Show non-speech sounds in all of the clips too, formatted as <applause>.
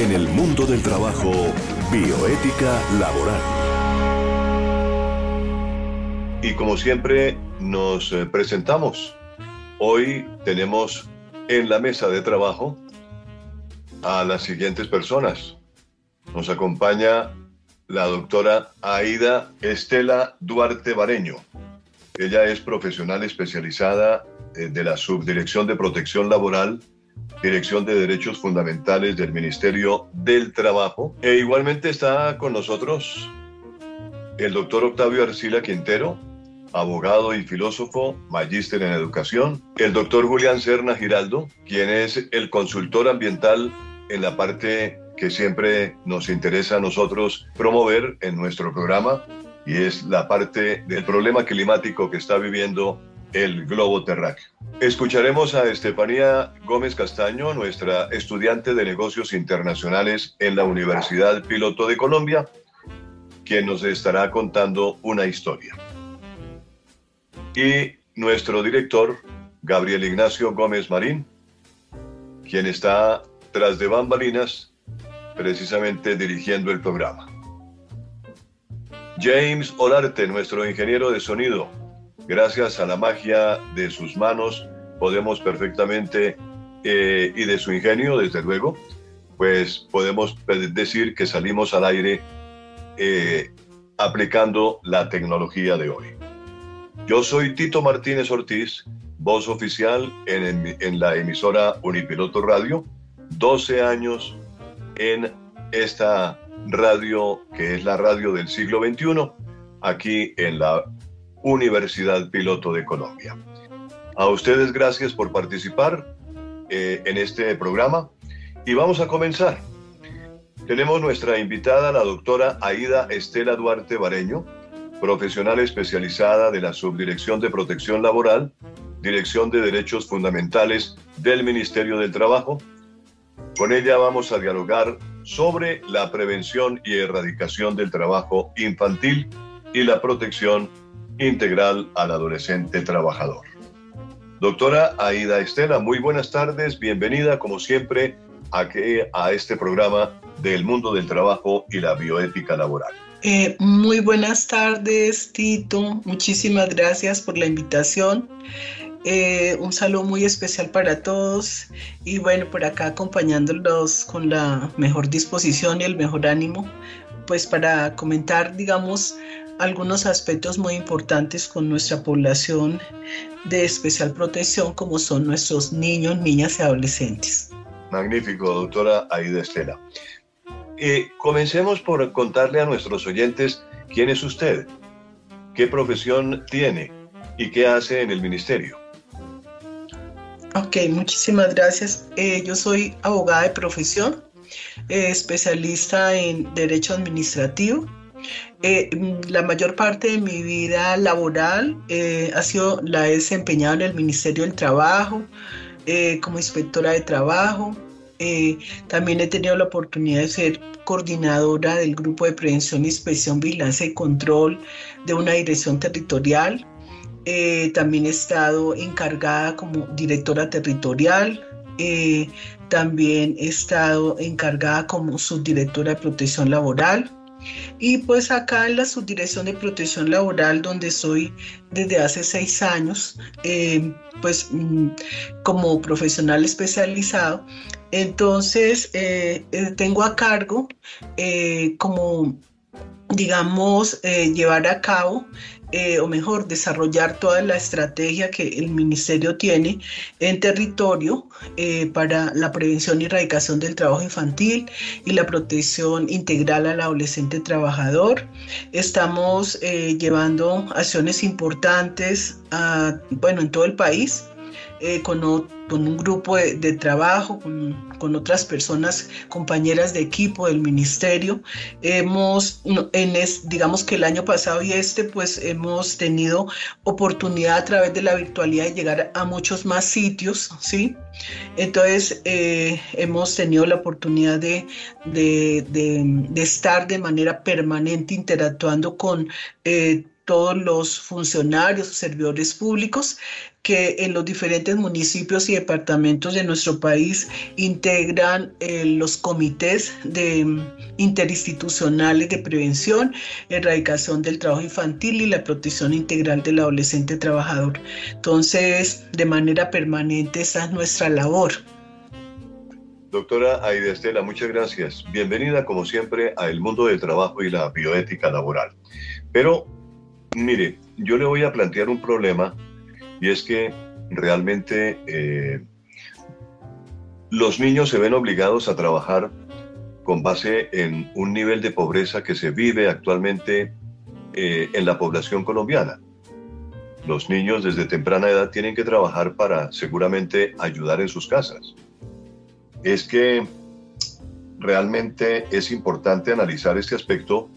En el mundo del trabajo, bioética laboral. Y como siempre, nos eh, presentamos. Hoy tenemos en la mesa de trabajo a las siguientes personas. Nos acompaña la doctora Aida Estela Duarte Bareño. Ella es profesional especializada eh, de la Subdirección de Protección Laboral, Dirección de Derechos Fundamentales del Ministerio del Trabajo. E igualmente está con nosotros el doctor Octavio Arcila Quintero, abogado y filósofo, magíster en educación. El doctor Julián Serna Giraldo, quien es el consultor ambiental en la parte que siempre nos interesa a nosotros promover en nuestro programa y es la parte del problema climático que está viviendo el globo terráqueo. Escucharemos a Estefanía Gómez Castaño, nuestra estudiante de negocios internacionales en la Universidad Piloto de Colombia, quien nos estará contando una historia. Y nuestro director, Gabriel Ignacio Gómez Marín, quien está tras de bambalinas, precisamente dirigiendo el programa. James Olarte, nuestro ingeniero de sonido, gracias a la magia de sus manos, podemos perfectamente, eh, y de su ingenio, desde luego, pues podemos decir que salimos al aire eh, aplicando la tecnología de hoy. Yo soy Tito Martínez Ortiz, voz oficial en, la emisora Unipiloto Radio, 12 años en esta radio que es la radio del siglo XXI, aquí en la Universidad Piloto de Colombia. A ustedes gracias por participar eh, en este programa y vamos a comenzar. Tenemos nuestra invitada, la doctora Aida Estela Duarte Bareño, profesional especializada de la Subdirección de Protección Laboral, Dirección de Derechos Fundamentales del Ministerio del Trabajo. Con ella vamos a dialogar sobre la prevención y erradicación del trabajo infantil y la protección integral al adolescente trabajador. Doctora Aida Estela, muy buenas tardes, bienvenida como siempre a, que, a este programa del mundo del trabajo y la bioética laboral. Eh, muy buenas tardes, Tito. Muchísimas gracias por la invitación. Eh, un saludo muy especial para todos y bueno, por acá acompañándolos con la mejor disposición y el mejor ánimo, pues para comentar, digamos, algunos aspectos muy importantes con nuestra población de especial protección, como son nuestros niños, niñas y adolescentes. Magnífico, doctora Aida Estela. Eh, comencemos por contarle a nuestros oyentes quién es usted, qué profesión tiene y qué hace en el ministerio. Ok, muchísimas gracias. Eh, yo soy abogada de profesión, eh, especialista en derecho administrativo. Eh, la mayor parte de mi vida laboral ha sido la he desempeñado en el Ministerio del Trabajo, como inspectora de trabajo. también he tenido la oportunidad de ser coordinadora del Grupo de Prevención, Inspección, Vigilancia y Control de una dirección territorial eh, también he estado encargada como directora territorial. Eh, también he estado encargada como subdirectora de protección laboral. Y pues acá en la subdirección de protección laboral, donde soy desde hace seis años, eh, pues mm, como profesional especializado, entonces tengo a cargo como digamos, llevar a cabo eh, o mejor, desarrollar toda la estrategia que el ministerio tiene en territorio eh, para la prevención y erradicación del trabajo infantil y la protección integral al adolescente trabajador. Estamos eh, llevando acciones importantes bueno, en todo el país eh, con, un grupo de, trabajo, con, otras personas, compañeras de equipo del ministerio. Hemos, en digamos que el año pasado y este, pues hemos tenido oportunidad a través de la virtualidad de llegar a muchos más sitios, ¿sí? Entonces, eh, hemos tenido la oportunidad de, estar de manera permanente interactuando con eh, todos los funcionarios, servidores públicos, que en los diferentes municipios y departamentos de nuestro país integran eh, los comités de mm, interinstitucionales de prevención, erradicación del trabajo infantil y la protección integral del adolescente trabajador. Entonces, de manera permanente, esa es nuestra labor. Doctora Aida Estela, muchas gracias. Bienvenida, como siempre, a El Mundo del Trabajo y la Bioética Laboral. Pero, mire, yo le voy a plantear un problema y es que realmente eh, los niños se ven obligados a trabajar con base en un nivel de pobreza que se vive actualmente eh, en la población colombiana. Los niños desde temprana edad tienen que trabajar para seguramente ayudar en sus casas es que realmente es importante analizar este aspecto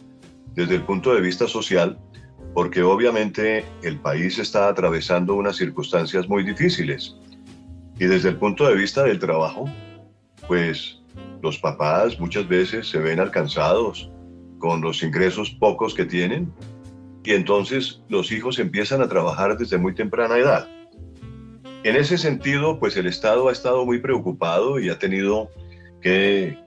desde el punto de vista social, porque obviamente el país está atravesando unas circunstancias muy difíciles. Y desde el punto de vista del trabajo, pues los papás muchas veces se ven alcanzados con los ingresos pocos que tienen y entonces los hijos empiezan a trabajar desde muy temprana edad. En ese sentido, pues el Estado ha estado muy preocupado y ha tenido que,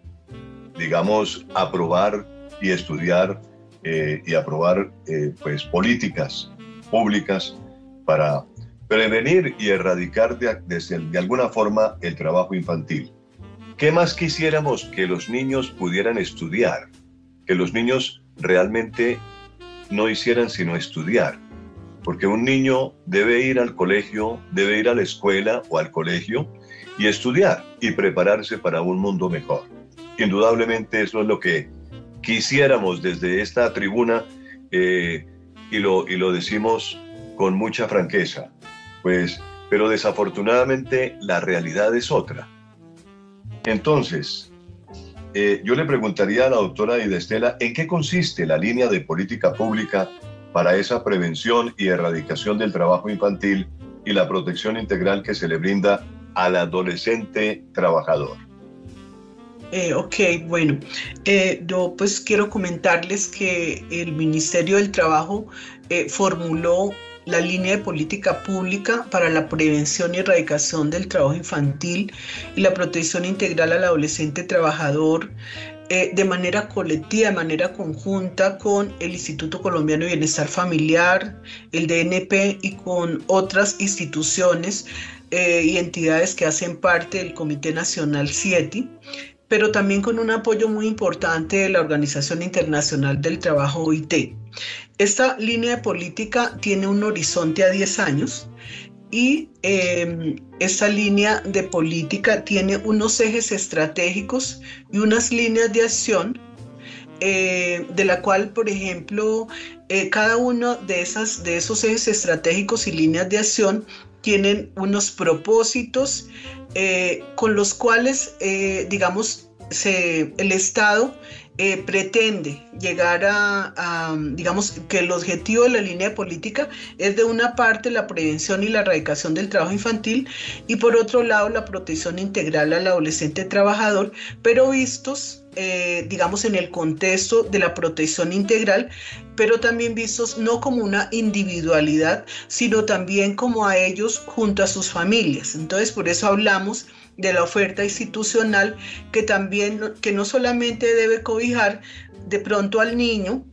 digamos, aprobar y estudiar eh, y aprobar eh, pues políticas públicas para prevenir y erradicar de, de alguna forma el trabajo infantil. ¿Qué más quisiéramos que los niños pudieran estudiar? Que los niños realmente no hicieran sino estudiar porque un niño debe ir al colegio, debe ir a la escuela o al colegio y estudiar y prepararse para un mundo mejor. Indudablemente eso es lo que quisiéramos desde esta tribuna eh, y, lo, y lo decimos con mucha franqueza, pues, pero desafortunadamente la realidad es otra. Entonces, eh, yo le preguntaría a la doctora Idestela, ¿en qué consiste la línea de política pública para esa prevención y erradicación del trabajo infantil y la protección integral que se le brinda al adolescente trabajador. Eh, ok, bueno, eh, yo pues quiero comentarles que el Ministerio del Trabajo eh, formuló la línea de política pública para la prevención y erradicación del trabajo infantil y la protección integral al adolescente trabajador eh, de manera colectiva, de manera conjunta con el Instituto Colombiano de Bienestar Familiar, el DNP y con otras instituciones y entidades que hacen parte del Comité Nacional CIETI, pero también con un apoyo muy importante de la Organización Internacional del Trabajo OIT. Esta línea de política tiene un horizonte a 10 años y eh, esta línea de política tiene unos ejes estratégicos y unas líneas de acción eh, de la cual, por ejemplo, eh, cada uno de, esas, de esos ejes estratégicos y líneas de acción tienen unos propósitos eh, con los cuales, digamos, se, el Estado eh, pretende llegar a, digamos, que el objetivo de la línea política es de una parte la prevención y la erradicación del trabajo infantil y por otro lado la protección integral al adolescente trabajador, pero vistos eh, digamos, en el contexto de la protección integral, pero también vistos no como una individualidad, sino también como a ellos junto a sus familias. Entonces, por eso hablamos de la oferta institucional que también, que no solamente debe cobijar de pronto al niño,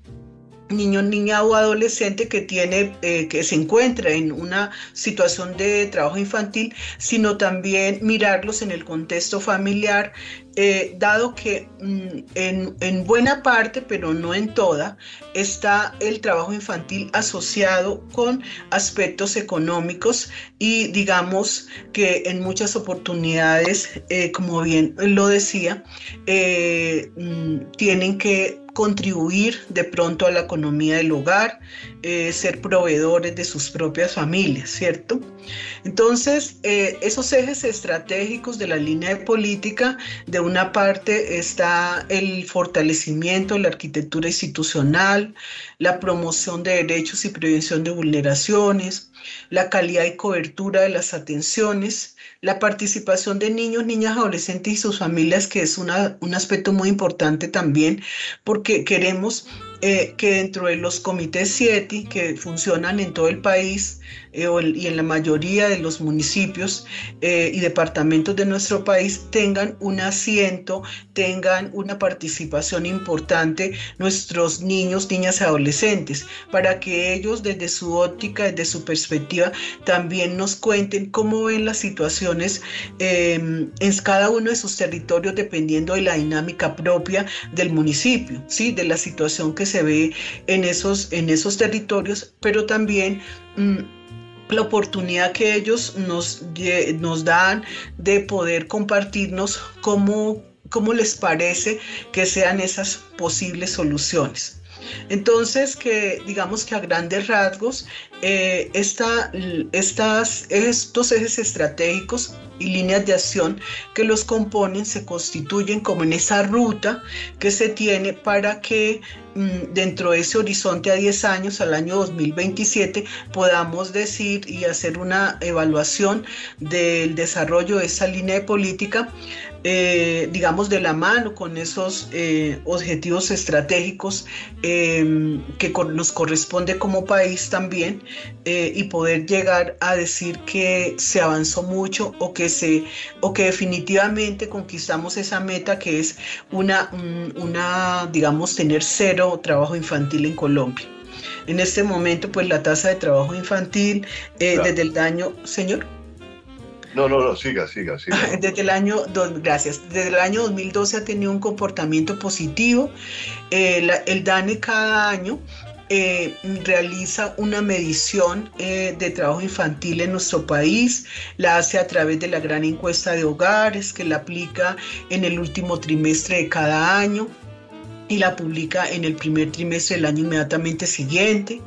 niño, niña o adolescente que tiene, eh, que se encuentra en una situación de trabajo infantil, sino también mirarlos en el contexto familiar, eh, dado que mm, en, buena parte, pero no en toda, está el trabajo infantil asociado con aspectos económicos y digamos que en muchas oportunidades, eh, como bien lo decía, mm, tienen que contribuir de pronto a la economía del hogar, eh, ser proveedores de sus propias familias, ¿cierto? Entonces, eh, esos ejes estratégicos de la línea de política, de una parte está el fortalecimiento de la arquitectura institucional, la promoción de derechos y prevención de vulneraciones, la calidad y cobertura de las atenciones, la participación de niños, niñas, adolescentes y sus familias, que es un aspecto muy importante también, porque queremos eh, que dentro de los comités CIETI que funcionan en todo el país eh, y en la mayoría de los municipios eh, y departamentos de nuestro país tengan un asiento, tengan una participación importante nuestros niños, niñas y adolescentes, para que ellos desde su óptica, desde su perspectiva, también nos cuenten cómo ven las situaciones em, en cada uno de sus territorios dependiendo de la dinámica propia del municipio, ¿sí? de la situación que se ve en esos, en esos territorios, pero también... Mm, la oportunidad que ellos nos, nos dan de poder compartirnos cómo, cómo les parece que sean esas posibles soluciones. Entonces, que digamos que a grandes rasgos, eh, estas, estos ejes estratégicos y líneas de acción que los componen se constituyen como en esa ruta que se tiene para que mm, dentro de ese horizonte a 10 años, al año 2027, podamos decir y hacer una evaluación del desarrollo de esa línea de política eh, digamos, de la mano con esos eh, objetivos estratégicos em, que nos corresponde como país también eh, y poder llegar a decir que se avanzó mucho o que, se, o que definitivamente conquistamos esa meta que es una, una, digamos, tener cero trabajo infantil en Colombia. En este momento, pues la tasa de trabajo infantil desde el daño, señor. No, no, no, siga, siga, siga. <laughs> Desde el año, gracias, desde el año 2012 ha tenido un comportamiento positivo. Eh, el DANE cada año eh, realiza una medición eh, de trabajo infantil en nuestro país, la hace a través de la gran encuesta de hogares que la aplica en el último trimestre de cada año y la publica en el primer trimestre del año inmediatamente siguiente.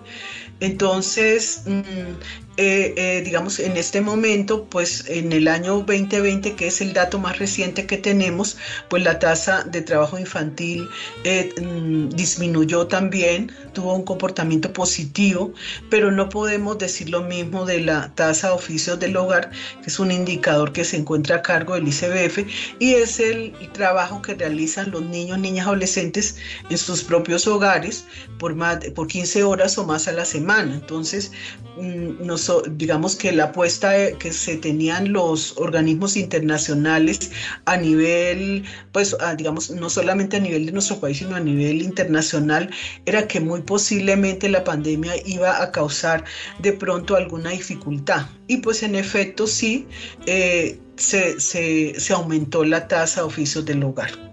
Entonces, mm, eh, eh, digamos, en este momento, pues en el año 2020, que es el dato más reciente que tenemos, pues la tasa de trabajo infantil eh, mm, disminuyó también, tuvo un comportamiento positivo, pero no podemos decir lo mismo de la tasa de oficios del hogar, que es un indicador que se encuentra a cargo del ICBF y es el trabajo que realizan los niños, niñas, adolescentes en sus propios hogares por, más, por 15 horas o más a la semana. Entonces, mm, nos digamos que la apuesta que se tenían los organismos internacionales a nivel, pues digamos, no solamente a nivel de nuestro país, sino a nivel internacional, era que muy posiblemente la pandemia iba a causar de pronto alguna dificultad. Y pues en efecto sí, eh, se, se aumentó la tasa de oficios del hogar.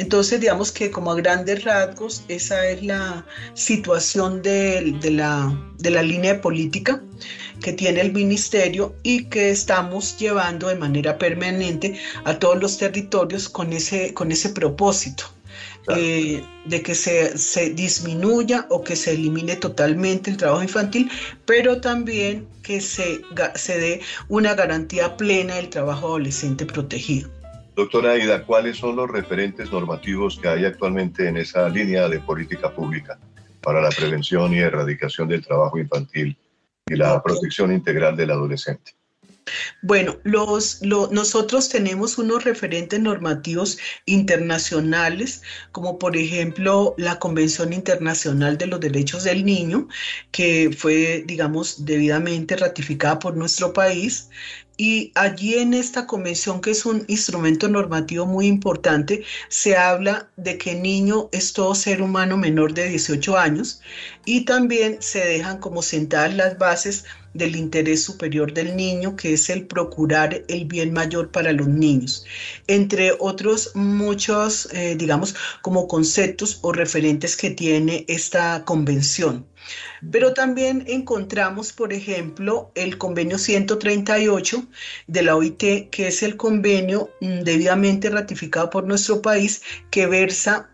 Entonces, digamos que como a grandes rasgos, esa es la situación de, la, de la línea de política que tiene el ministerio y que estamos llevando de manera permanente a todos los territorios con ese, con ese propósito. Eh, de que se, se, disminuya o que se elimine totalmente el trabajo infantil, pero también que se, se dé una garantía plena del trabajo adolescente protegido. Doctora Aida, ¿cuáles son los referentes normativos que hay actualmente en esa línea de política pública para la prevención y erradicación del trabajo infantil y la protección integral del adolescente? Bueno, nosotros tenemos unos referentes normativos internacionales, como por ejemplo la Convención Internacional de los Derechos del Niño, que fue, digamos, debidamente ratificada por nuestro país. Y allí en esta convención, que es un instrumento normativo muy importante, se habla de que niño es todo ser humano menor de 18 años y también se dejan como sentadas las bases del interés superior del niño, que es el procurar el bien mayor para los niños, entre otros muchos, eh, digamos, como conceptos o referentes que tiene esta convención. Pero también encontramos, por ejemplo, el convenio 138 de la OIT, que es el convenio mm, debidamente ratificado por nuestro país, que versa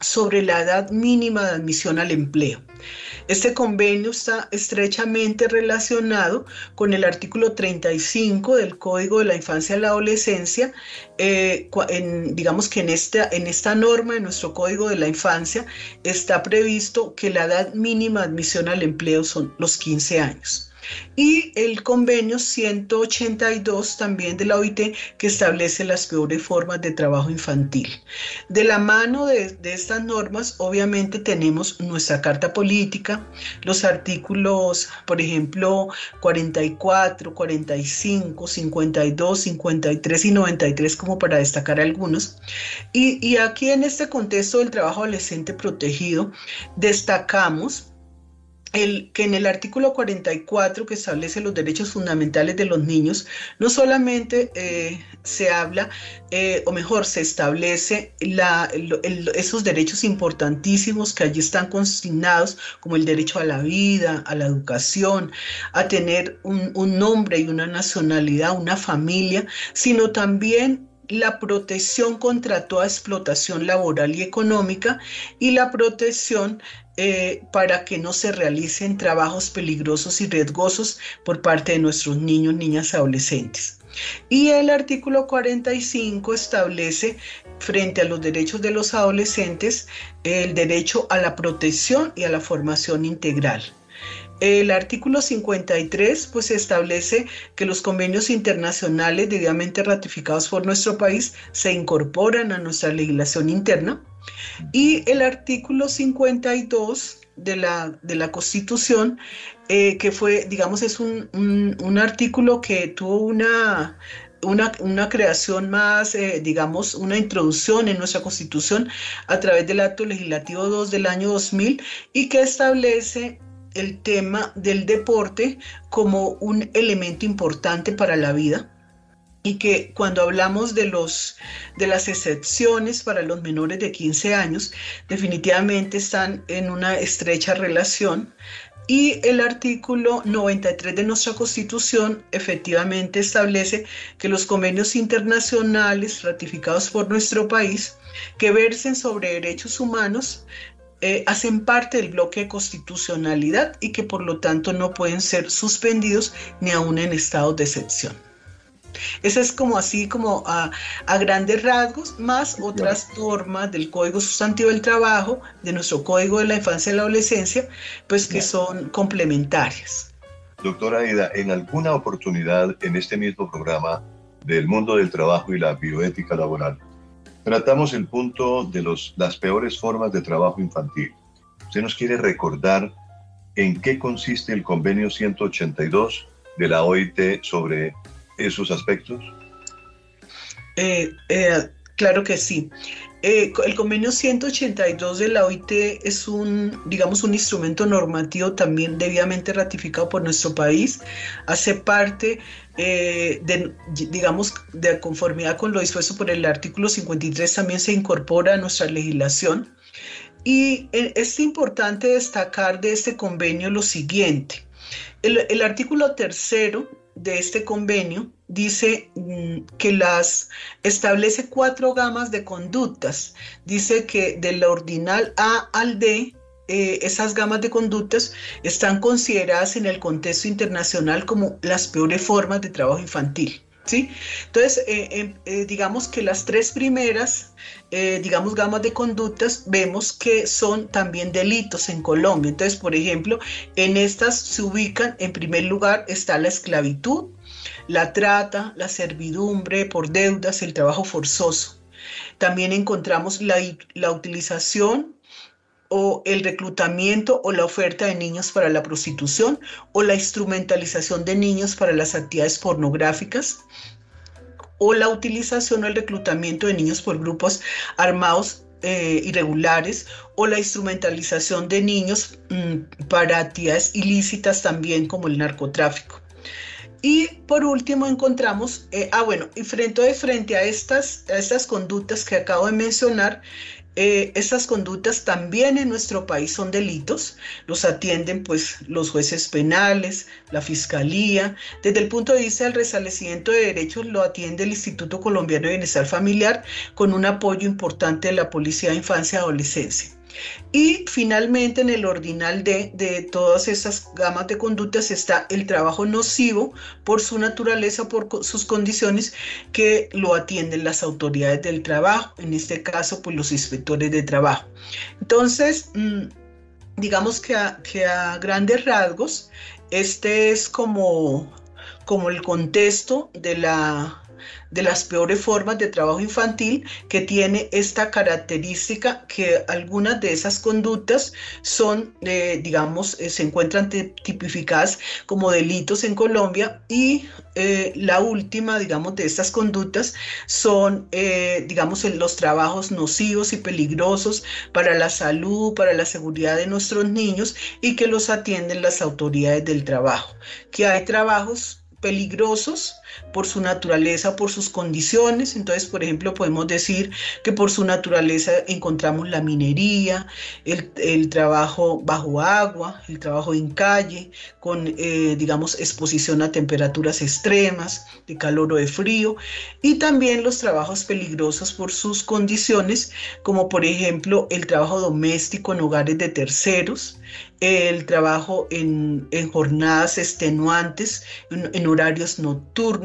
sobre la edad mínima de admisión al empleo. Este convenio está estrechamente relacionado con el artículo 35 del Código de la Infancia y la Adolescencia. Eh, digamos que en esta, en esta norma de nuestro Código de la Infancia está previsto que la edad mínima de admisión al empleo son los 15 años. Y el convenio 182 también de la OIT que establece las peores formas de trabajo infantil. De la mano de, estas normas, obviamente tenemos nuestra carta política, los artículos, por ejemplo, 44, 45, 52, 53 y 93 como para destacar algunos. Y, y aquí en este contexto del trabajo adolescente protegido, destacamos el, que en el artículo 44 que establece los derechos fundamentales de los niños, no solamente eh, se habla, eh, o mejor, se establece esos derechos importantísimos que allí están consignados, como el derecho a la vida, a la educación, a tener un, un nombre y una nacionalidad, una familia, sino también la protección contra toda explotación laboral y económica y la protección eh, para que no se realicen trabajos peligrosos y riesgosos por parte de nuestros niños, niñas y adolescentes. Y el artículo 45 establece, frente a los derechos de los adolescentes, el derecho a la protección y a la formación integral. El artículo 53 pues establece que los convenios internacionales debidamente ratificados por nuestro país se incorporan a nuestra legislación interna. Y el artículo 52 de la, de la Constitución, eh, que fue, digamos, es un, un, artículo que tuvo una, una, una, creación más, eh, digamos, una introducción en nuestra Constitución a través del Acto Legislativo 2 del año 2000 y que establece el tema del deporte como un elemento importante para la vida y que cuando hablamos de, los, de las excepciones para los menores de 15 años, definitivamente están en una estrecha relación. Y el artículo 93 de nuestra Constitución efectivamente establece que los convenios internacionales ratificados por nuestro país que versen sobre derechos humanos eh, hacen parte del bloque de constitucionalidad y que por lo tanto no pueden ser suspendidos ni aún en estado de excepción. Esa es como así, como a, grandes rasgos, más otras normas del Código Sustantivo del Trabajo, de nuestro Código de la Infancia y la Adolescencia, pues que son complementarias. Doctora Aida, en alguna oportunidad en este mismo programa del mundo del trabajo y la bioética laboral, tratamos el punto de los, las peores formas de trabajo infantil. ¿Usted nos quiere recordar en qué consiste el convenio 182 de la OIT sobre esos aspectos? Eh, eh, claro que sí. Eh, el convenio 182 de la OIT es un, digamos, un instrumento normativo también debidamente ratificado por nuestro país. Hace parte, de, digamos, de conformidad con lo dispuesto por el artículo 53, también se incorpora a nuestra legislación. Y es importante destacar de este convenio lo siguiente. El, el artículo tercero de este convenio dice mm, que las establece cuatro gamas de conductas. Dice que del ordinal A al D eh, esas gamas de conductas están consideradas en el contexto internacional como las peores formas de trabajo infantil. ¿sí? Entonces, eh, em, eh, digamos que las tres primeras, digamos, gamas de conductas, vemos que son también delitos en Colombia. Entonces, por ejemplo, en estas se ubican, en primer lugar, está la esclavitud, la trata, la servidumbre por deudas, el trabajo forzoso. También encontramos la, la utilización o el reclutamiento o la oferta de niños para la prostitución o la instrumentalización de niños para las actividades pornográficas o la utilización o el reclutamiento de niños por grupos armados eh, irregulares o la instrumentalización de niños mm, para actividades ilícitas también como el narcotráfico. Y por último encontramos, eh, ah bueno, y frente, frente a estas, a estas conductas que acabo de mencionar, eh, estas conductas también en nuestro país son delitos, los atienden pues los jueces penales, la fiscalía. Desde el punto de vista del restablecimiento de derechos lo atiende el Instituto Colombiano de Bienestar Familiar con un apoyo importante de la Policía de Infancia y Adolescencia. Y finalmente en el ordinal D de todas esas gamas de conductas está el trabajo nocivo por su naturaleza, por sus condiciones que lo atienden las autoridades del trabajo, en este caso pues los inspectores de trabajo. Entonces, mm, digamos que a, que a grandes rasgos, este es como, como el contexto de la de las peores formas de trabajo infantil que tiene esta característica que algunas de esas conductas son, eh, digamos, eh, se encuentran tipificadas como delitos en Colombia y eh, la última, digamos, de estas conductas son, digamos, los trabajos nocivos y peligrosos para la salud, para la seguridad de nuestros niños y que los atienden las autoridades del trabajo. Que hay trabajos peligrosos por su naturaleza, por sus condiciones. Entonces, por ejemplo, podemos decir que por su naturaleza encontramos la minería, el, trabajo bajo agua, el trabajo en calle, con, eh, digamos, exposición a temperaturas extremas, de calor o de frío, y también los trabajos peligrosos por sus condiciones, como por ejemplo el trabajo doméstico en hogares de terceros, el trabajo en, jornadas extenuantes, en, horarios nocturnos,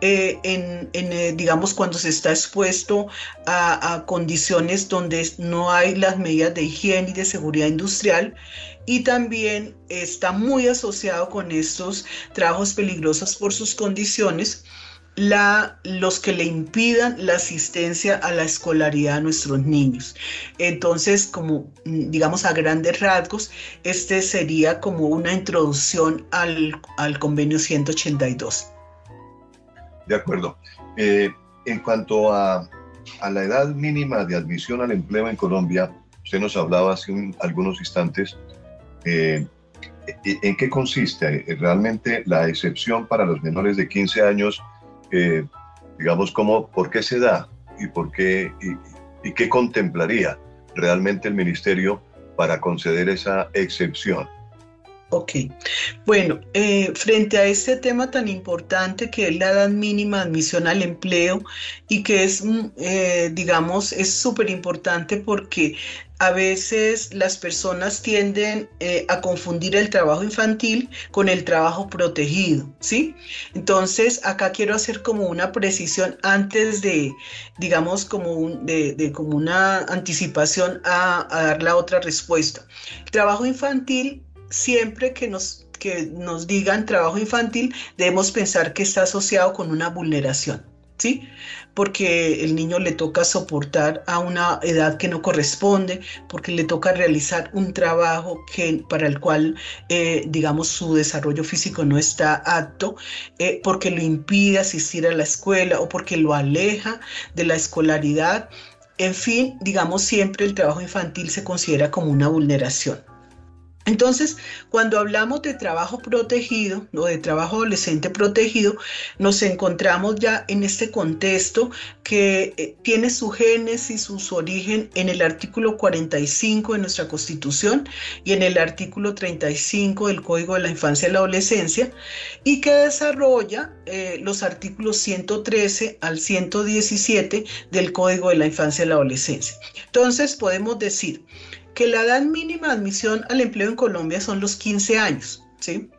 eh, en, eh, digamos, cuando se está expuesto a, condiciones donde no hay las medidas de higiene y de seguridad industrial. Y también está muy asociado con estos trabajos peligrosos por sus condiciones los que le impidan la asistencia a la escolaridad a nuestros niños. Entonces, como mm, digamos a grandes rasgos, este sería como una introducción al, convenio 182. De acuerdo. Eh, en cuanto a, la edad mínima de admisión al empleo en Colombia, usted nos hablaba hace algunos instantes. Eh, ¿En qué consiste realmente la excepción para los menores de 15 años digamos, cómo, por qué se da y por qué y, qué contemplaría realmente el ministerio para conceder esa excepción. Ok, bueno, eh, frente a este tema tan importante que es la edad mínima de admisión al empleo y que es, mm, eh, digamos, es súper importante porque a veces las personas tienden eh, a confundir el trabajo infantil con el trabajo protegido, ¿sí? Entonces, acá quiero hacer como una precisión antes de, digamos, como, de, como una anticipación a, dar la otra respuesta. Trabajo infantil, siempre que nos que nos digan trabajo infantil, debemos pensar que está asociado con una vulneración. ¿sí? Porque el niño le toca soportar a una edad que no corresponde, porque le toca realizar un trabajo que, para el cual, eh, digamos, su desarrollo físico no está apto, eh, porque lo impide asistir a la escuela o porque lo aleja de la escolaridad. En fin, digamos, siempre el trabajo infantil se considera como una vulneración. Entonces, cuando hablamos de trabajo protegido o de trabajo adolescente protegido, nos encontramos ya en este contexto que eh, tiene su génesis, su origen en el artículo 45 de nuestra Constitución y en el artículo 35 del Código de la Infancia y la Adolescencia y que desarrolla eh, los artículos 113 al 117 del Código de la Infancia y la Adolescencia. Entonces, podemos decir que la edad mínima de admisión al empleo en Colombia son los 15 años, ¿sí?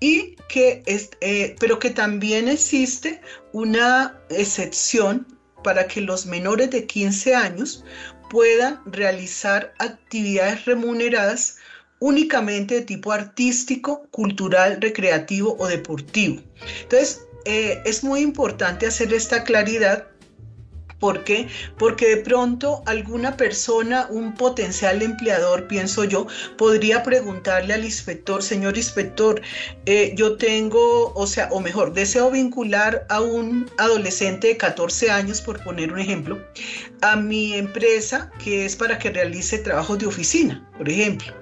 Y que es, eh, pero que también existe una excepción para que los menores de 15 años puedan realizar actividades remuneradas únicamente de tipo artístico, cultural, recreativo o deportivo. Entonces, eh, es muy importante hacer esta claridad ¿Por qué? Porque de pronto alguna persona, un potencial empleador, pienso yo, podría preguntarle al inspector, señor inspector, eh, yo tengo, o sea, o mejor, deseo vincular a un adolescente de 14 años, por poner un ejemplo, a mi empresa que es para que realice trabajos de oficina, por ejemplo.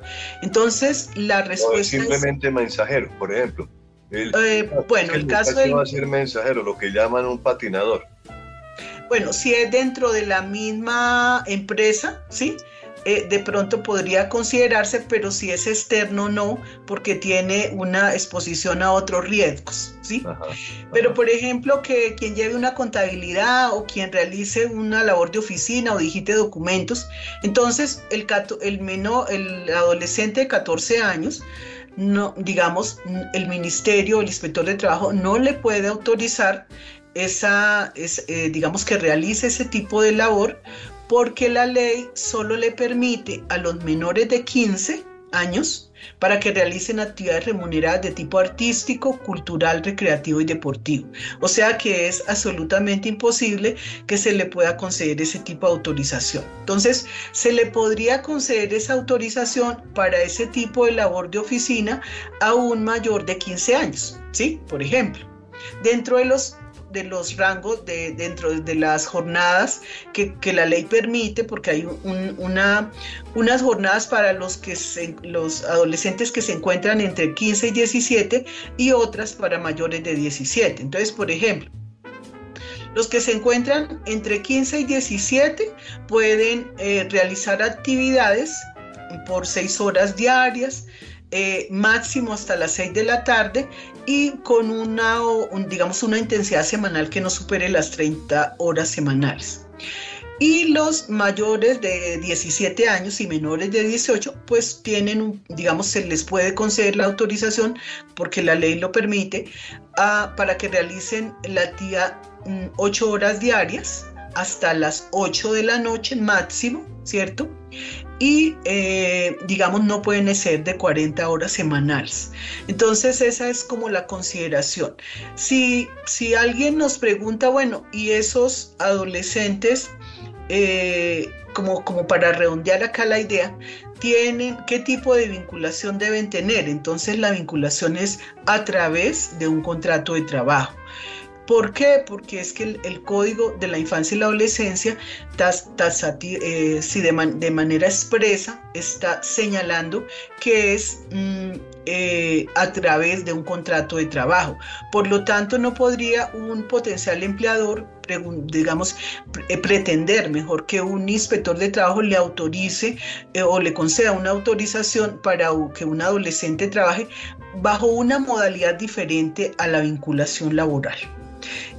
Entonces, la respuesta... es simplemente mensajero, por ejemplo. Eh, bueno, el, caso de... va a ser mensajero, lo que llaman un patinador. Bueno, si es dentro de la misma empresa, ¿sí? Eh, de pronto podría considerarse, pero si es externo, no, porque tiene una exposición a otros riesgos, ¿sí? Pero, por ejemplo, que quien lleve una contabilidad o quien realice una labor de oficina o digite documentos, entonces el, el, menor, el adolescente de 14 años, no, digamos, el ministerio, el inspector de trabajo no le puede autorizar esa, es, eh, digamos que realice ese tipo de labor porque la ley solo le permite a los menores de 15 años para que realicen actividades remuneradas de tipo artístico, cultural, recreativo y deportivo. O sea que es absolutamente imposible que se le pueda conceder ese tipo de autorización. Entonces, se le podría conceder esa autorización para ese tipo de labor de oficina a un mayor de 15 años, ¿sí? Por ejemplo. Dentro de los de los rangos de, dentro de las jornadas que, la ley permite, porque hay una, unas jornadas para los, que los adolescentes que se encuentran entre 15 y 17 y otras para mayores de 17. Entonces, por ejemplo, los que se encuentran entre 15 y 17 pueden eh, realizar actividades por seis horas diarias, eh, máximo hasta las 6 de la tarde y con una, digamos, una intensidad semanal que no supere las 30 horas semanales. Y los mayores de 17 años y menores de 18, pues tienen, digamos, se les puede conceder la autorización, porque la ley lo permite, para que realicen la actividad 8 mm, horas diarias hasta las 8 de la noche máximo, ¿cierto? y eh, digamos no pueden ser de 40 horas semanales. Entonces esa es como la consideración. Si, si alguien nos pregunta, bueno, ¿y esos adolescentes, eh, como, como para redondear acá la idea, tienen, qué tipo de vinculación deben tener? Entonces la vinculación es a través de un contrato de trabajo. ¿Por qué? Porque es que el, Código de la Infancia y la Adolescencia eh, de, manera expresa está señalando que es mm, eh, a través de un contrato de trabajo. Por lo tanto, no podría un potencial empleador digamos, eh, pretender mejor que un inspector de trabajo le autorice o le conceda una autorización para que un adolescente trabaje bajo una modalidad diferente a la vinculación laboral.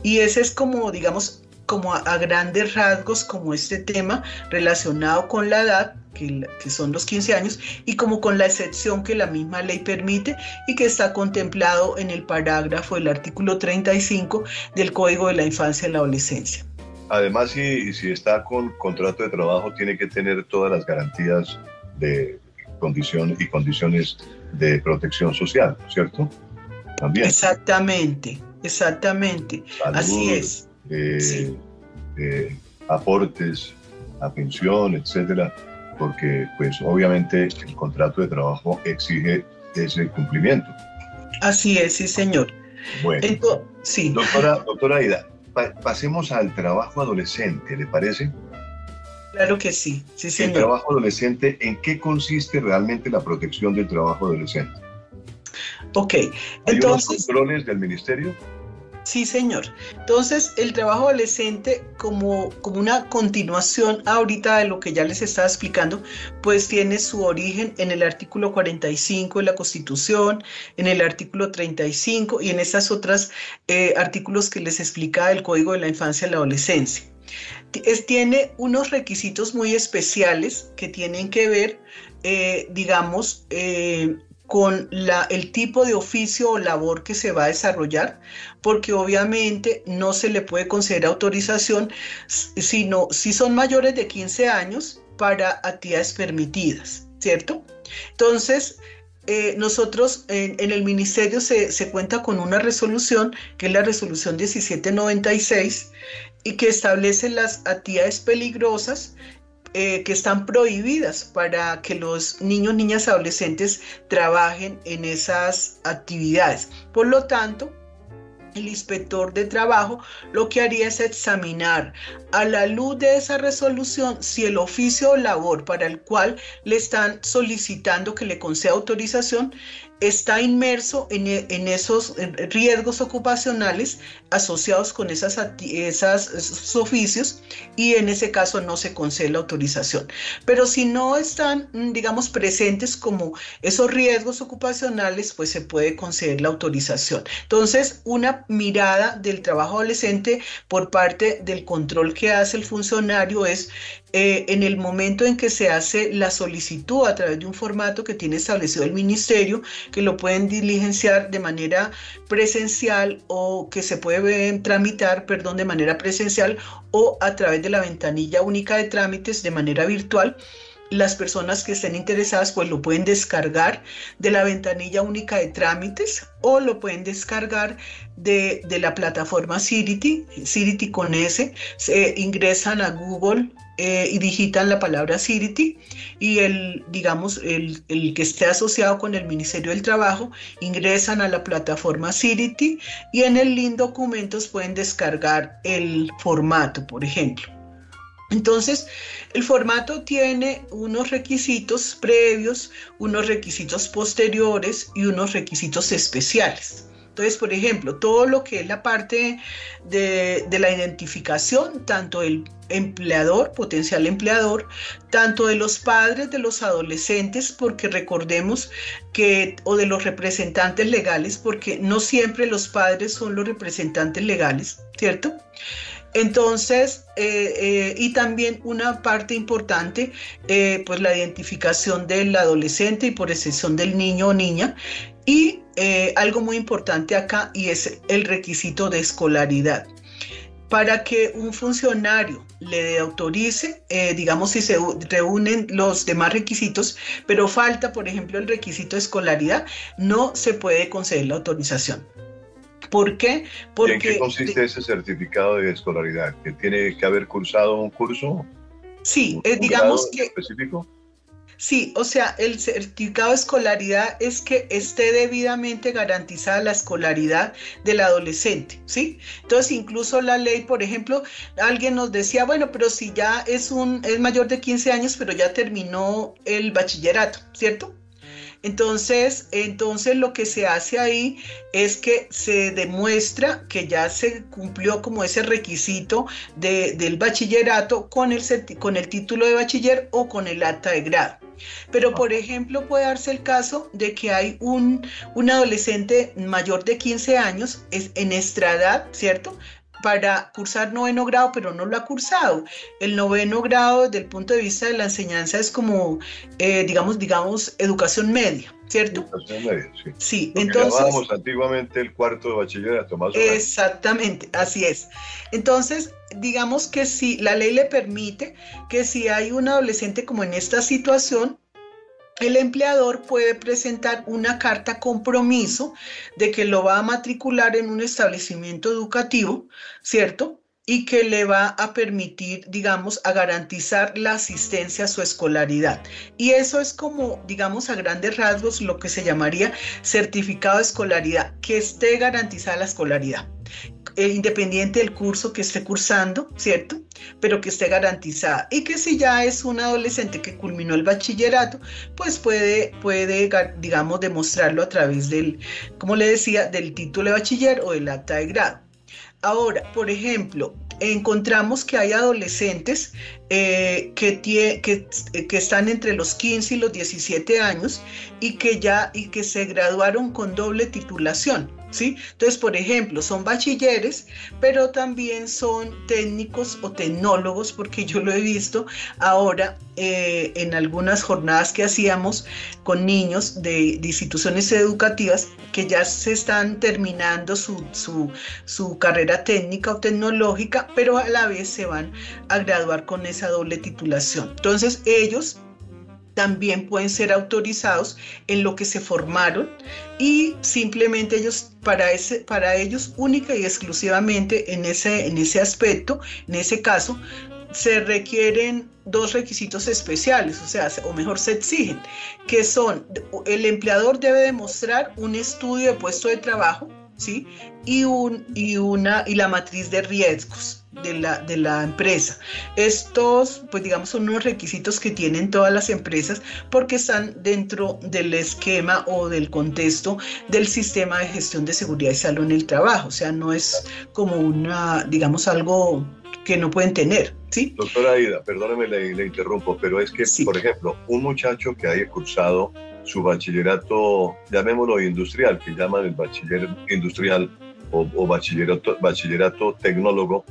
Y ese es como, digamos, como a, grandes rasgos, como este tema relacionado con la edad, que, que, son los 15 años, y como con la excepción que la misma ley permite y que está contemplado en el parágrafo del artículo 35 del Código de la Infancia y la Adolescencia. Además, si, si está con contrato de trabajo, tiene que tener todas las garantías de condición y condiciones de protección social, ¿cierto? También. Exactamente. Exactamente, así es. Eh, eh, aportes a pensión, etcétera, porque pues obviamente el contrato de trabajo exige ese cumplimiento. Así es, sí, señor. Bueno, sí. Doctora, doctora Aida, pasemos al trabajo adolescente, ¿le parece? Claro que sí, sí, señor. El trabajo adolescente, ¿en qué consiste realmente la protección del trabajo adolescente? Ok, ¿Hay entonces... Unos controles del ministerio? Sí, señor. Entonces, el trabajo adolescente, como, como una continuación ahorita de lo que ya les estaba explicando, pues tiene su origen en el artículo 45 de la Constitución, en el artículo 35 y en esas otras eh, artículos que les explicaba el Código de la Infancia y la Adolescencia. Es, tiene unos requisitos muy especiales que tienen que ver, eh, digamos, eh, con el tipo de oficio o labor que se va a desarrollar, porque obviamente no se le puede conceder autorización sino si son mayores de 15 años para actividades permitidas, ¿cierto? Entonces, eh, nosotros en, en, el ministerio se, se cuenta con una resolución, que es la resolución 1796, y que establece las actividades peligrosas eh, que están prohibidas para que los niños, niñas, adolescentes trabajen en esas actividades. Por lo tanto, el inspector de trabajo lo que haría es examinar a la luz de esa resolución si el oficio o labor para el cual le están solicitando que le conceda autorización está inmerso en, e, esos riesgos ocupacionales asociados con esas, esas, esos oficios y en ese caso no se concede la autorización. Pero si no están, mm, digamos, presentes como esos riesgos ocupacionales, pues se puede conceder la autorización. Entonces, una mirada del trabajo adolescente por parte del control que hace el funcionario es eh, en el momento en que se hace la solicitud a través de un formato que tiene establecido el ministerio, que lo pueden diligenciar de manera presencial o que se puede tramitar, perdón, de manera presencial o a través de la ventanilla única de trámites de manera virtual. Las personas que estén interesadas pues lo pueden descargar de la ventanilla única de trámites o lo pueden descargar de, la plataforma Cirity, Cirity con S, se ingresan a Google eh, y digitan la palabra Cirity y el, digamos, el, el, que esté asociado con el Ministerio del Trabajo ingresan a la plataforma Cirity y en el link documentos pueden descargar el formato, por ejemplo. Entonces, el formato tiene unos requisitos previos, unos requisitos posteriores y unos requisitos especiales. Entonces, por ejemplo, todo lo que es la parte de, la identificación, tanto el empleador, potencial empleador, tanto de los padres de los adolescentes, porque recordemos que, o de los representantes legales, porque no siempre los padres son los representantes legales, ¿cierto? Entonces, eh, eh, y también una parte importante, eh, pues la identificación del adolescente y por excepción del niño o niña. Y algo muy importante acá y es el requisito de escolaridad. Para que un funcionario le autorice, digamos si se reúnen los demás requisitos, pero falta, por ejemplo, el requisito de escolaridad, no se puede conceder la autorización. ¿Por qué? Porque, ¿Y en qué consiste ese certificado de escolaridad? ¿Que tiene que haber cursado un curso? Sí, eh, digamos que... Específico? Sí, o sea, el certificado de escolaridad es que esté debidamente garantizada la escolaridad del adolescente, ¿sí? Entonces, incluso la ley, por ejemplo, alguien nos decía, bueno, pero si ya es un es mayor de 15 años, pero ya terminó el bachillerato, ¿cierto? Entonces, entonces lo que se hace ahí es que se demuestra que ya se cumplió como ese requisito del bachillerato con el, con el título de bachiller o con el acta de grado. Pero, por ejemplo, puede darse el caso de que hay un, un adolescente mayor de 15 años es en nuestra edad, ¿cierto? Para cursar noveno grado, pero no lo ha cursado. El noveno grado, desde el punto de vista de la enseñanza, es como, eh, digamos, digamos, educación media, ¿cierto? Educación media, sí. Sí, entonces. Llamábamos antiguamente el cuarto de bachillerato, más o Exactamente, así es. Entonces, digamos que si la ley le permite que si hay un adolescente como en esta situación, el empleador puede presentar una carta compromiso de que lo va a matricular en un establecimiento educativo, ¿cierto? Y que le va a permitir, digamos, a garantizar la asistencia a su escolaridad. Y eso es como, digamos, a grandes rasgos lo que se llamaría certificado de escolaridad, que esté garantizada la escolaridad. Eh, independiente del curso que esté cursando, ¿cierto? Pero que esté garantizada. Y que si ya es un adolescente que culminó el bachillerato, pues puede, puede, digamos, demostrarlo a través del, como le decía, del título de bachiller o del acta de grado. Ahora, por ejemplo, encontramos que hay adolescentes eh, que, que, que, están entre los 15 y los 17 años y que ya y que se graduaron con doble titulación. Entonces, por ejemplo, son bachilleres, pero también son técnicos o tecnólogos, porque yo lo he visto ahora eh, en algunas jornadas que hacíamos con niños de, instituciones educativas que ya se están terminando su, su carrera técnica o tecnológica, pero a la vez se van a graduar con esa doble titulación. Entonces, ellos también pueden ser autorizados en lo que se formaron y simplemente ellos para ese para ellos única y exclusivamente en ese en ese aspecto, en ese caso se requieren dos requisitos especiales, o sea, o mejor se exigen, que son el empleador debe demostrar un estudio de puesto de trabajo, ¿sí? Y un y una y la matriz de riesgos de la, de la empresa. Estos, pues digamos, son unos requisitos que tienen todas las empresas porque están dentro del esquema o del contexto del sistema de gestión de seguridad y salud en el trabajo. O sea, no es como una, digamos, algo que no pueden tener. ¿sí? Doctora Aida, perdóneme, le, interrumpo, pero es que, por ejemplo, un muchacho que haya cursado su bachillerato, llamémoslo industrial, que llaman el bachiller industrial o, o bachillerato, bachillerato tecnólogo,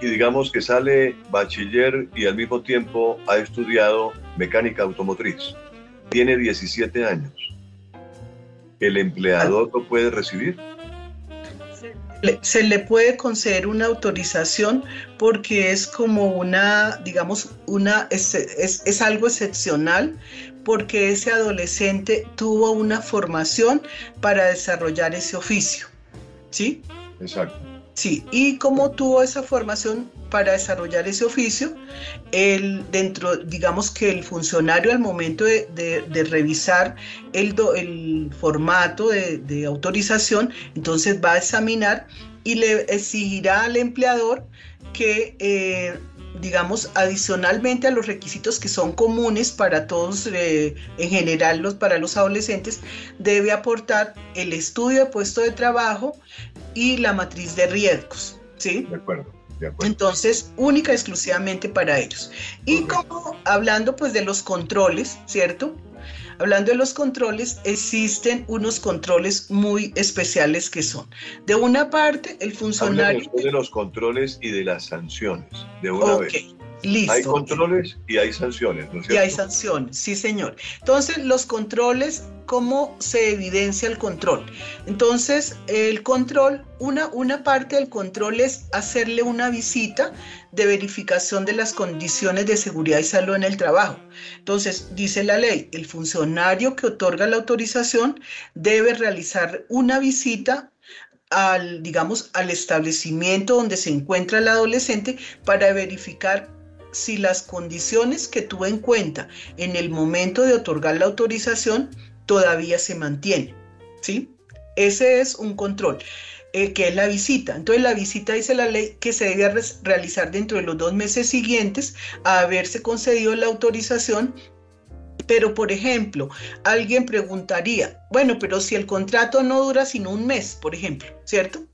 y digamos que sale bachiller y al mismo tiempo ha estudiado mecánica automotriz. Tiene 17 años. ¿El empleador lo puede recibir? Se le puede conceder una autorización porque es como una, digamos, una, es, es, algo excepcional porque ese adolescente tuvo una formación para desarrollar ese oficio. ¿Sí? Exacto. Sí, y como tuvo esa formación para desarrollar ese oficio, el, dentro, digamos que el funcionario al momento de, revisar el, el formato de, autorización, entonces va a examinar y le exigirá al empleador que, eh, digamos, adicionalmente a los requisitos que son comunes para todos, eh, en general los, para los adolescentes, debe aportar el estudio de puesto de trabajo y la matriz de riesgos. ¿sí? De acuerdo. Entonces, única exclusivamente para ellos. Y como hablando pues de los controles, ¿cierto? Hablando de los controles, existen unos controles muy especiales que son, de una parte, el funcionario... de los controles y de las sanciones, de una vez. Listo. Hay controles y hay sanciones, ¿no es cierto? Y hay sanciones, sí, señor. Entonces, los controles, ¿cómo se evidencia el control? Entonces, el control, una, una parte del control es hacerle una visita de verificación de las condiciones de seguridad y salud en el trabajo. Entonces, dice la ley, el funcionario que otorga la autorización debe realizar una visita al, digamos, al establecimiento donde se encuentra el adolescente para verificar si las condiciones que tuvo en cuenta en el momento de otorgar la autorización todavía se mantienen. ¿sí? Ese es un control. Eh, que es la visita. Entonces la visita dice la ley que se debe realizar dentro de los dos meses siguientes a haberse concedido la autorización pero, por ejemplo, alguien preguntaría, bueno, pero si el contrato no dura sino un mes, por ejemplo, ¿cierto?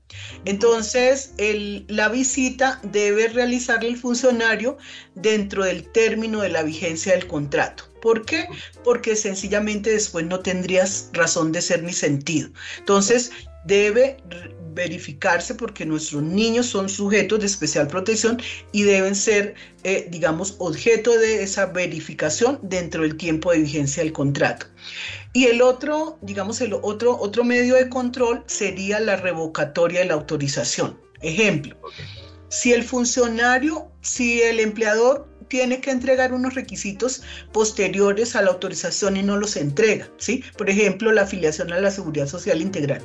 Entonces, la visita debe realizarle el funcionario dentro del término de la vigencia del contrato. ¿Por qué? Porque sencillamente después no tendrías razón de ser ni sentido. Entonces, debe verificarse porque nuestros niños son sujetos de especial protección y deben ser, eh, digamos, objeto de esa verificación dentro del tiempo de vigencia del contrato. Y el otro, digamos, el otro, otro medio de control sería la revocatoria de la autorización. Ejemplo, si el funcionario, si el empleador tiene que entregar unos requisitos posteriores a la autorización y no los entrega, ¿sí? Por ejemplo, la afiliación a la seguridad social integral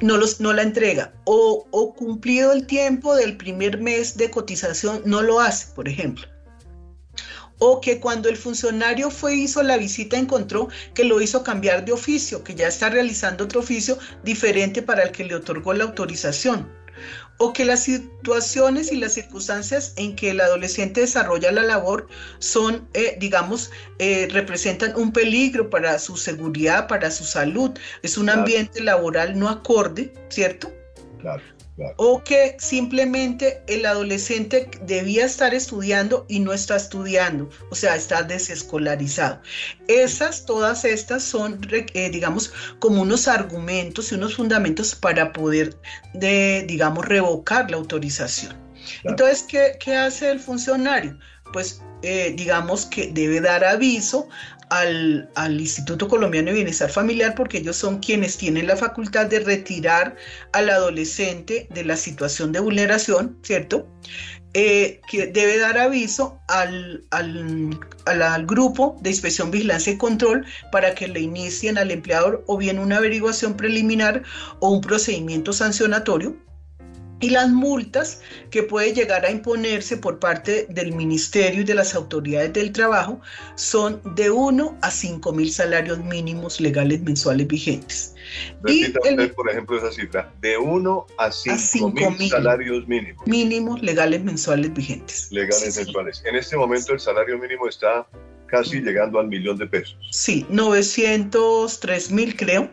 no, los, no la entrega o, o cumplido el tiempo del primer mes de cotización no lo hace, por ejemplo. O que cuando el funcionario fue hizo la visita encontró que lo hizo cambiar de oficio, que ya está realizando otro oficio diferente para el que le otorgó la autorización o que las situaciones y las circunstancias en que el adolescente desarrolla la labor son, eh, digamos, eh, representan un peligro para su seguridad, para su salud. Es un ambiente laboral no acorde, ¿cierto? Claro. O que simplemente el adolescente debía estar estudiando y no está estudiando, o sea, está desescolarizado. Esas, todas estas son, eh, digamos, como unos argumentos y unos fundamentos para poder, de, digamos, revocar la autorización. Entonces, ¿qué, ¿qué, hace el funcionario? Pues, eh, digamos que debe dar aviso al, Instituto Colombiano de Bienestar Familiar porque ellos son quienes tienen la facultad de retirar al adolescente de la situación de vulneración, ¿cierto? Eh, que debe dar aviso al, al, al, grupo de inspección, vigilancia y control para que le inicien al empleador o bien una averiguación preliminar o un procedimiento sancionatorio y las multas que puede llegar a imponerse por parte del Ministerio y de las autoridades del trabajo son de 1 a 5 mil salarios mínimos legales mensuales vigentes. Repita usted, por ejemplo, esa cifra, de 1 a 5 mil salarios mínimos. Mínimos legales mensuales vigentes. Legales mensuales. En este momento el salario mínimo está casi llegando al millón de pesos. Sí, 903 mil creo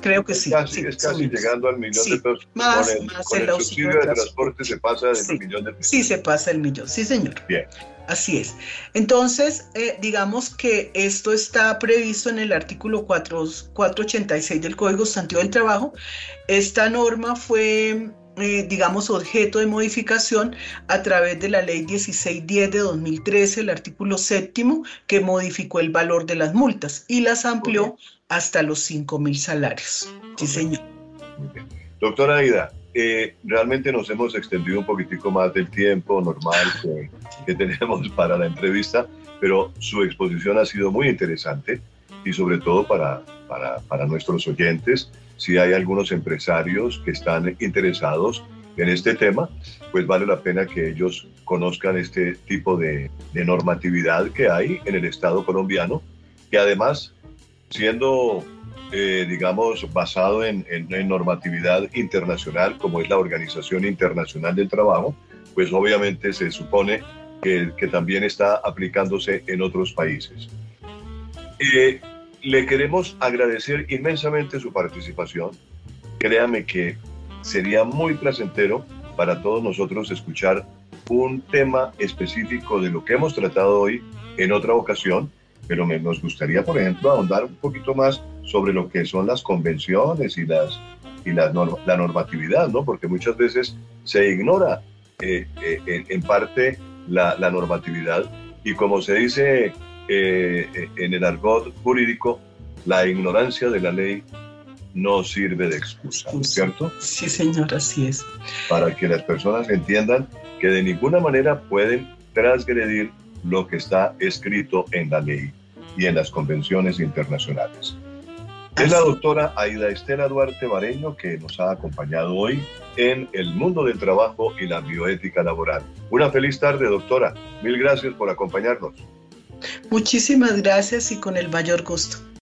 Creo que sí. es casi llegando al millón de pesos. Más, con el, más con el subsidio de transporte se pasa del millón de pesos. Sí, se pasa el millón, sí, señor. Bien. Así es. Entonces, eh, digamos que esto está previsto en el artículo 4, 486 del Código Sustantivo del Trabajo. Esta norma fue eh, digamos, objeto de modificación a través de la ley 1610 de 2013, el artículo séptimo, que modificó el valor de las multas y las amplió hasta los 5 mil salarios. Sí, señor. Doctora Aida, eh, realmente nos hemos extendido un poquitico más del tiempo normal que, que tenemos <laughs> para la entrevista, pero su exposición ha sido muy interesante y sobre todo para, para, para nuestros oyentes, si hay algunos empresarios que están interesados en este tema, pues vale la pena que ellos conozcan este tipo de, de normatividad que hay en el Estado colombiano, que además, siendo eh, digamos, basado en, normatividad internacional, como es la Organización Internacional del Trabajo, pues obviamente se supone que, también está aplicándose en otros países. Eh, le queremos agradecer inmensamente su participación. Créame que sería muy placentero para todos nosotros escuchar un tema específico de lo que hemos tratado hoy en otra ocasión, pero nos gustaría, por ejemplo, ahondar un poquito más sobre lo que son las convenciones y, las, y la normatividad, ¿no? Porque muchas veces se ignora eh, eh, en, parte la, normatividad y como se dice eh, en el argot jurídico, la ignorancia de la ley no sirve de excusa, ¿cierto? Sí, señor, así es. Para que las personas entiendan que de ninguna manera pueden transgredir lo que está escrito en la ley y en las convenciones internacionales. Es la doctora Aida Estela Duarte Bareño que nos ha acompañado hoy en el mundo del trabajo y la bioética laboral. Una feliz tarde, doctora. Mil gracias por acompañarnos. Muchísimas gracias y con el mayor gusto.